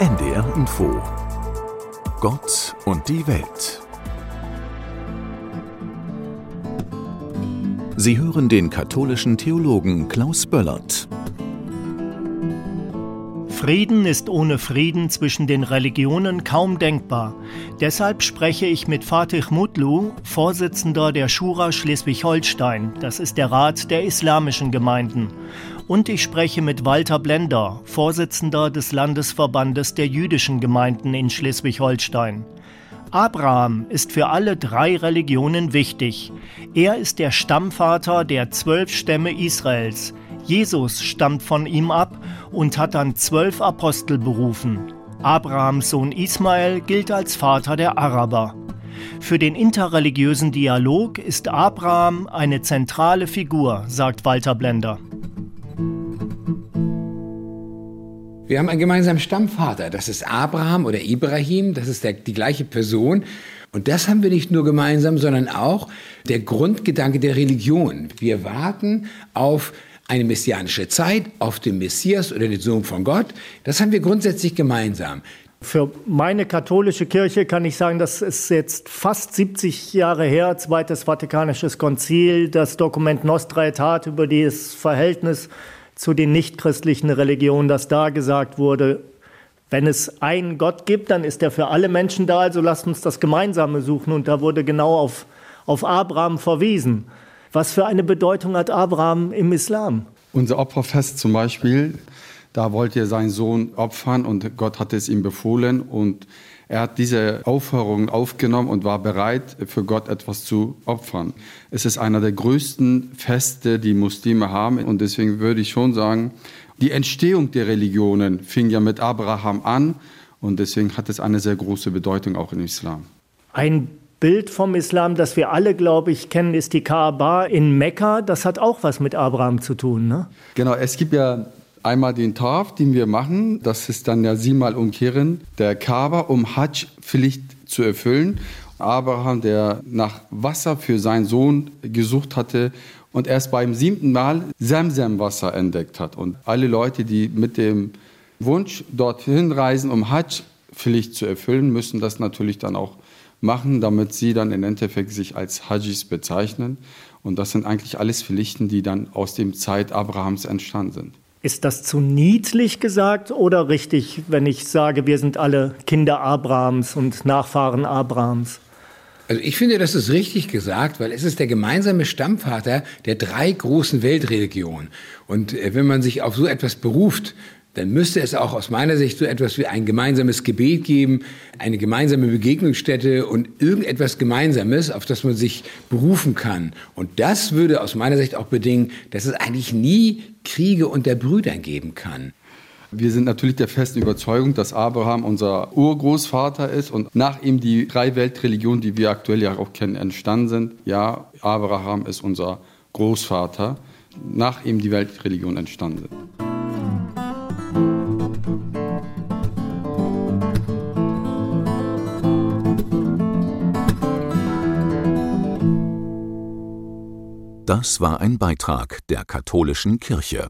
NDR Info Gott und die Welt Sie hören den katholischen Theologen Klaus Böllert. Frieden ist ohne Frieden zwischen den Religionen kaum denkbar. Deshalb spreche ich mit Fatih Mutlu, Vorsitzender der Schura Schleswig-Holstein, das ist der Rat der islamischen Gemeinden. Und ich spreche mit Walter Blender, Vorsitzender des Landesverbandes der jüdischen Gemeinden in Schleswig-Holstein. Abraham ist für alle drei Religionen wichtig. Er ist der Stammvater der zwölf Stämme Israels. Jesus stammt von ihm ab und hat dann zwölf Apostel berufen. Abrahams Sohn Ismael gilt als Vater der Araber. Für den interreligiösen Dialog ist Abraham eine zentrale Figur, sagt Walter Blender. Wir haben einen gemeinsamen Stammvater, das ist Abraham oder Ibrahim, das ist der, die gleiche Person. Und das haben wir nicht nur gemeinsam, sondern auch der Grundgedanke der Religion. Wir warten auf eine messianische Zeit, auf den Messias oder den Sohn von Gott. Das haben wir grundsätzlich gemeinsam. Für meine katholische Kirche kann ich sagen, das ist jetzt fast 70 Jahre her, Zweites Vatikanisches Konzil, das Dokument Nostra Aetate über das Verhältnis zu den nichtchristlichen Religionen, dass da gesagt wurde, wenn es einen Gott gibt, dann ist er für alle Menschen da, also lasst uns das Gemeinsame suchen. Und da wurde genau auf, auf Abraham verwiesen. Was für eine Bedeutung hat Abraham im Islam? Unser Opferfest zum Beispiel, da wollte er seinen Sohn opfern und Gott hat es ihm befohlen und er hat diese Aufforderung aufgenommen und war bereit, für Gott etwas zu opfern. Es ist einer der größten Feste, die Muslime haben und deswegen würde ich schon sagen, die Entstehung der Religionen fing ja mit Abraham an und deswegen hat es eine sehr große Bedeutung auch im Islam. Ein Bild vom Islam, das wir alle, glaube ich, kennen, ist die Kaaba in Mekka. Das hat auch was mit Abraham zu tun, ne? Genau, es gibt ja einmal den Taf, den wir machen. Das ist dann ja siebenmal umkehren der Kaaba, um Hajj-Pflicht zu erfüllen. Abraham, der nach Wasser für seinen Sohn gesucht hatte und erst beim siebten Mal Semsem-Wasser entdeckt hat. Und alle Leute, die mit dem Wunsch dorthin reisen, um Hajj-Pflicht zu erfüllen, müssen das natürlich dann auch machen, damit sie dann im Endeffekt sich als Hajjis bezeichnen. Und das sind eigentlich alles Pflichten, die dann aus dem Zeit Abrahams entstanden sind. Ist das zu niedlich gesagt oder richtig, wenn ich sage, wir sind alle Kinder Abrahams und Nachfahren Abrahams? Also ich finde, das ist richtig gesagt, weil es ist der gemeinsame Stammvater der drei großen Weltreligionen. Und äh, wenn man sich auf so etwas beruft, dann müsste es auch aus meiner Sicht so etwas wie ein gemeinsames Gebet geben, eine gemeinsame Begegnungsstätte und irgendetwas Gemeinsames, auf das man sich berufen kann. Und das würde aus meiner Sicht auch bedingen, dass es eigentlich nie Kriege unter Brüdern geben kann. Wir sind natürlich der festen Überzeugung, dass Abraham unser Urgroßvater ist und nach ihm die drei Weltreligionen, die wir aktuell ja auch kennen, entstanden sind. Ja, Abraham ist unser Großvater, nach ihm die Weltreligionen entstanden sind. Das war ein Beitrag der katholischen Kirche.